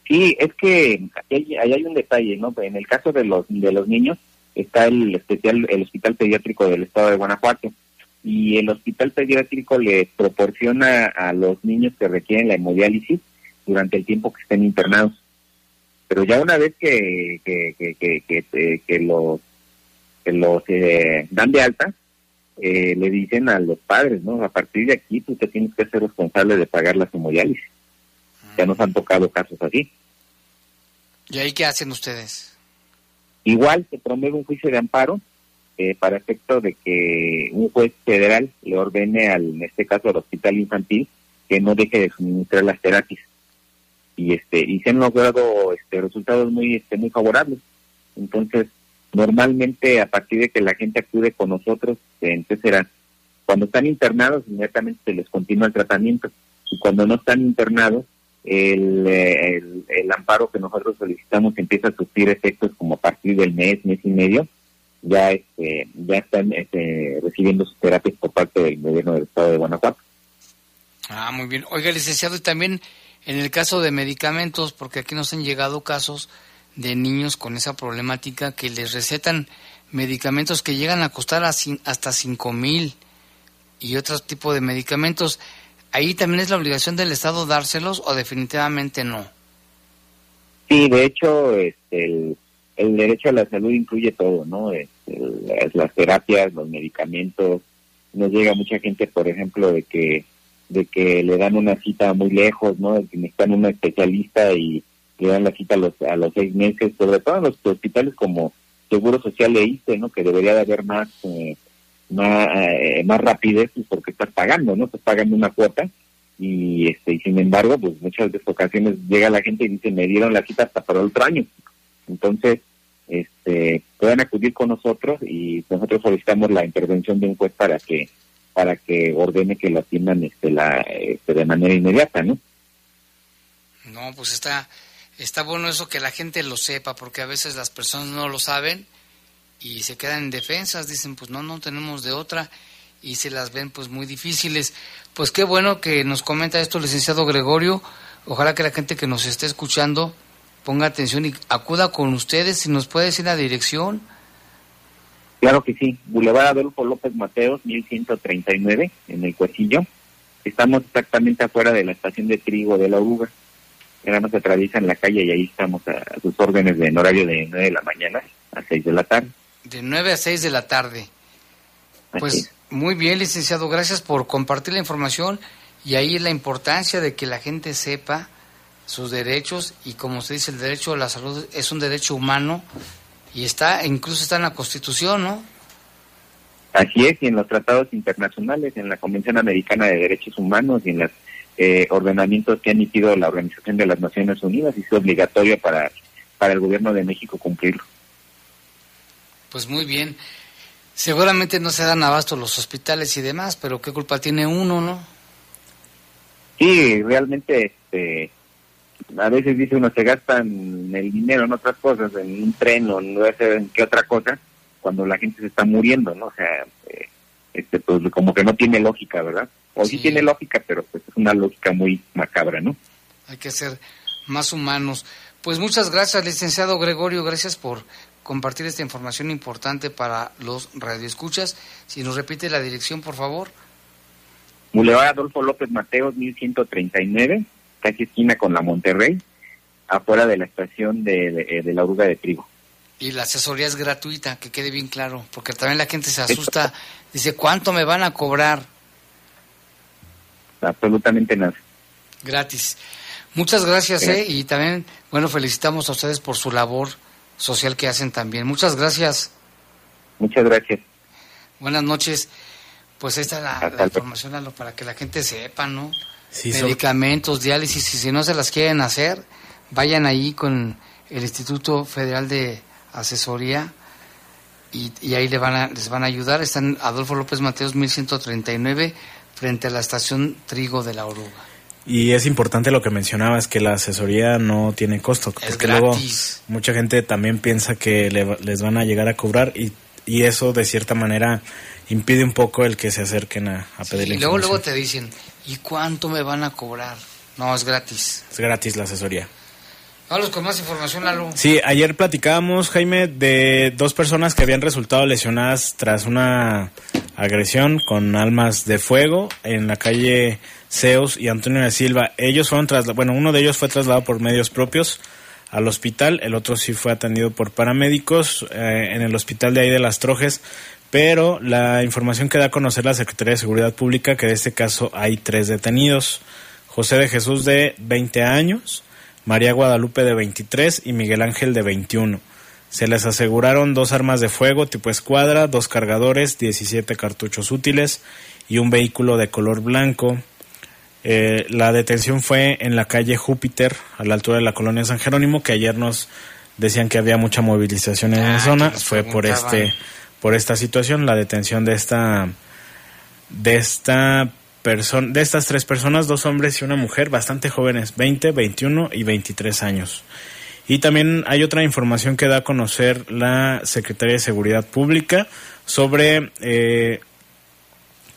Sí, es que ahí, hay un detalle, ¿no? En el caso de los de los niños está el especial el hospital pediátrico del Estado de Guanajuato y el hospital pediátrico le proporciona a los niños que requieren la hemodiálisis durante el tiempo que estén internados pero ya una vez que, que, que, que, que, los, que los eh, dan de alta, eh, le dicen a los padres, ¿no? A partir de aquí tú te tienes que ser responsable de pagar la hemodiálisis. Ya nos han tocado casos así. ¿Y ahí qué hacen ustedes? Igual se promueve un juicio de amparo eh, para efecto de que un juez federal le ordene, al, en este caso al hospital infantil, que no deje de suministrar las terapias y este y se han logrado este resultados muy este muy favorables entonces normalmente a partir de que la gente acude con nosotros entonces será cuando están internados inmediatamente se les continúa el tratamiento y cuando no están internados el, el, amparo que nosotros solicitamos empieza a sufrir efectos como a partir del mes mes y medio ya este ya están este, recibiendo sus terapias por parte del gobierno del estado de Guanajuato ah muy bien oiga licenciado y también en el caso de medicamentos, porque aquí nos han llegado casos de niños con esa problemática que les recetan medicamentos que llegan a costar hasta cinco mil y otro tipo de medicamentos. ¿Ahí también es la obligación del Estado dárselos o definitivamente no? Sí, de hecho, este, el, derecho a la salud incluye todo, ¿no? Este, las, terapias, los medicamentos, nos llega mucha gente, por ejemplo, de que de que le dan una cita muy lejos, ¿no? De que necesitan un especialista y le dan la cita a los, a los seis meses, sobre todo en los hospitales como Seguro Social le dice, ¿no? Que debería de haber más, eh, más, eh, más rapidez, pues porque estás pagando, ¿no? Estás pagando una cuota y este y sin embargo, pues muchas de ocasiones llega la gente y dice, me dieron la cita hasta para otro año. Entonces, este, pueden acudir con nosotros y nosotros solicitamos la intervención de un juez para que para que ordene que lo atiendan este, la, este, de manera inmediata, ¿no? No, pues está, está bueno eso que la gente lo sepa, porque a veces las personas no lo saben y se quedan en defensas, dicen, pues no, no tenemos de otra y se las ven pues muy difíciles. Pues qué bueno que nos comenta esto, licenciado Gregorio. Ojalá que la gente que nos esté escuchando ponga atención y acuda con ustedes, si nos puede decir la dirección Claro que sí, Boulevard Adolfo López Mateos, 1139, en el Cuecillo. Estamos exactamente afuera de la estación de trigo de la Oruga. Ahora nos atraviesan la calle y ahí estamos a, sus órdenes de en horario de 9 de la mañana a 6 de la tarde. De 9 a 6 de la tarde. Pues muy bien, licenciado, gracias por compartir la información y ahí la importancia de que la gente sepa sus derechos y como se dice, el derecho a la salud es un derecho humano y está, incluso está en la Constitución, ¿no? Así es, y en los tratados internacionales, en la Convención Americana de Derechos Humanos y en los eh, ordenamientos que ha emitido la Organización de las Naciones Unidas, y es obligatorio para, para el gobierno de México cumplirlo. Pues muy bien. Seguramente no se dan abasto los hospitales y demás, pero ¿qué culpa tiene uno, no? Sí, realmente este, a veces dice uno se gastan el dinero en otras cosas, en un tren o no sé en qué otra cosa, cuando la gente se está muriendo, ¿no? O sea, eh, este, pues como que no tiene lógica, ¿verdad? O sí. tiene lógica, pero pues es una lógica muy macabra, ¿no? Hay que ser más humanos. Pues muchas gracias, licenciado Gregorio, gracias por compartir esta información importante para los radioescuchas. Si nos repite la dirección, por favor. Boulevard Adolfo López Mateos, 1139 casi esquina con la Monterrey, afuera de la estación de, de, de, la oruga de trigo. Y la asesoría es gratuita, que quede bien claro, porque también la gente se asusta, dice, ¿cuánto me van a cobrar? Absolutamente nada. Gratis. Muchas gracias, gracias. ¿eh? y también, bueno, felicitamos a ustedes por su labor social que hacen también. Muchas gracias. Muchas gracias. Buenas noches. Pues esta es la, la información para que la gente sepa, ¿no? Sí, medicamentos, diálisis, y si no se las quieren hacer, vayan ahí con el Instituto Federal de Asesoría y, y ahí le van a, les van a ayudar. Están Adolfo López Mateos 1139 frente a la estación Trigo de la Oruga. Y es importante lo que mencionabas, que la asesoría no tiene costo. Es porque gratis. luego mucha gente también piensa que le, les van a llegar a cobrar y, y eso de cierta manera impide un poco el que se acerquen a, a pedir sí, Y luego, luego te dicen, ¿y cuánto me van a cobrar? No, es gratis. Es gratis la asesoría. Vamos con más información, Lalo. Sí, ayer platicábamos, Jaime, de dos personas que habían resultado lesionadas tras una agresión con armas de fuego en la calle Zeus y Antonio de Silva. Ellos fueron trasladados, bueno, uno de ellos fue trasladado por medios propios al hospital, el otro sí fue atendido por paramédicos eh, en el hospital de ahí de Las Trojes, pero la información que da a conocer la Secretaría de Seguridad Pública que en este caso hay tres detenidos. José de Jesús de 20 años, María Guadalupe de 23 y Miguel Ángel de 21. Se les aseguraron dos armas de fuego tipo escuadra, dos cargadores, 17 cartuchos útiles y un vehículo de color blanco. Eh, la detención fue en la calle Júpiter, a la altura de la colonia San Jerónimo, que ayer nos decían que había mucha movilización en Ah, la zona. Fue por este por esta situación, la detención de esta de esta persona, de estas tres personas, dos hombres y una mujer, bastante jóvenes, 20, 21 y 23 años. Y también hay otra información que da a conocer la Secretaría de Seguridad Pública sobre eh,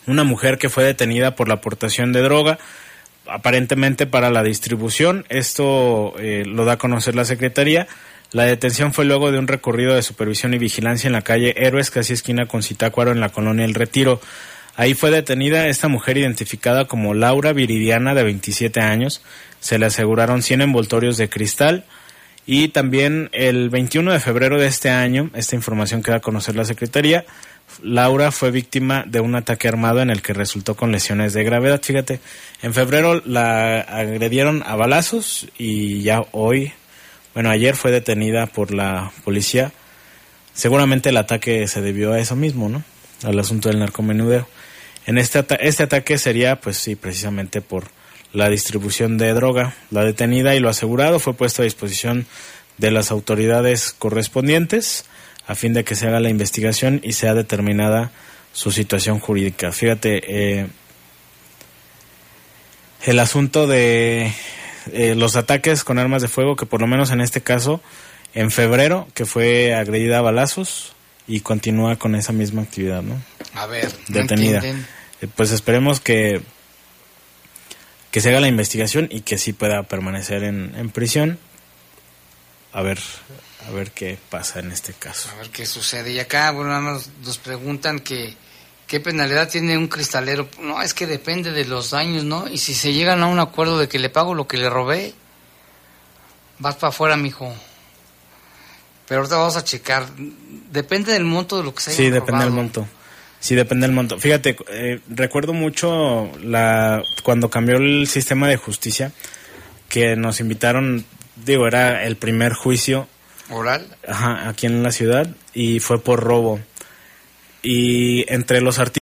una mujer que fue detenida por la aportación de droga, aparentemente para la distribución. Esto eh, lo da a conocer la Secretaría. La detención fue luego de un recorrido de supervisión y vigilancia en la calle Héroes, casi esquina con Citácuaro, en la colonia El Retiro. Ahí fue detenida esta mujer identificada como Laura Viridiana, de 27 años. Se le aseguraron 100 envoltorios de cristal Y también el 21 de febrero de este año, esta información que da a conocer la Secretaría, Laura fue víctima de un ataque armado en el que resultó con lesiones de gravedad. Fíjate, en febrero la agredieron a balazos y ya hoy, bueno, ayer fue detenida por la policía. Seguramente el ataque se debió a eso mismo, ¿no? Al asunto del narcomenudeo. En este, este ataque sería, pues sí, precisamente por la distribución de droga. La detenida y lo asegurado fue puesto a disposición de las autoridades correspondientes a fin de que se haga la investigación y sea determinada su situación jurídica. Fíjate, eh, el asunto de eh, los ataques con armas de fuego, que por lo menos en este caso, en febrero, que fue agredida a balazos y continúa con esa misma actividad, ¿no? A ver, detenida. Eh, pues esperemos que que se haga la investigación y que sí pueda permanecer en, en prisión. A ver, a ver qué pasa en este caso. A ver qué sucede. Y acá, bueno, nada más nos preguntan que qué penalidad tiene un cristalero. No, es que depende de los daños, ¿no? Y si se llegan a un acuerdo de que le pago lo que le robé, vas para afuera, mijo. Pero ahorita vamos a checar. Depende del monto de lo que se haya Sí, depende del monto. Sí, depende del monto. Fíjate, eh, recuerdo mucho la cuando cambió el sistema de justicia, que nos invitaron, digo, era el primer juicio ¿Oral? Ajá, aquí en la ciudad y fue por robo. Y entre los artículos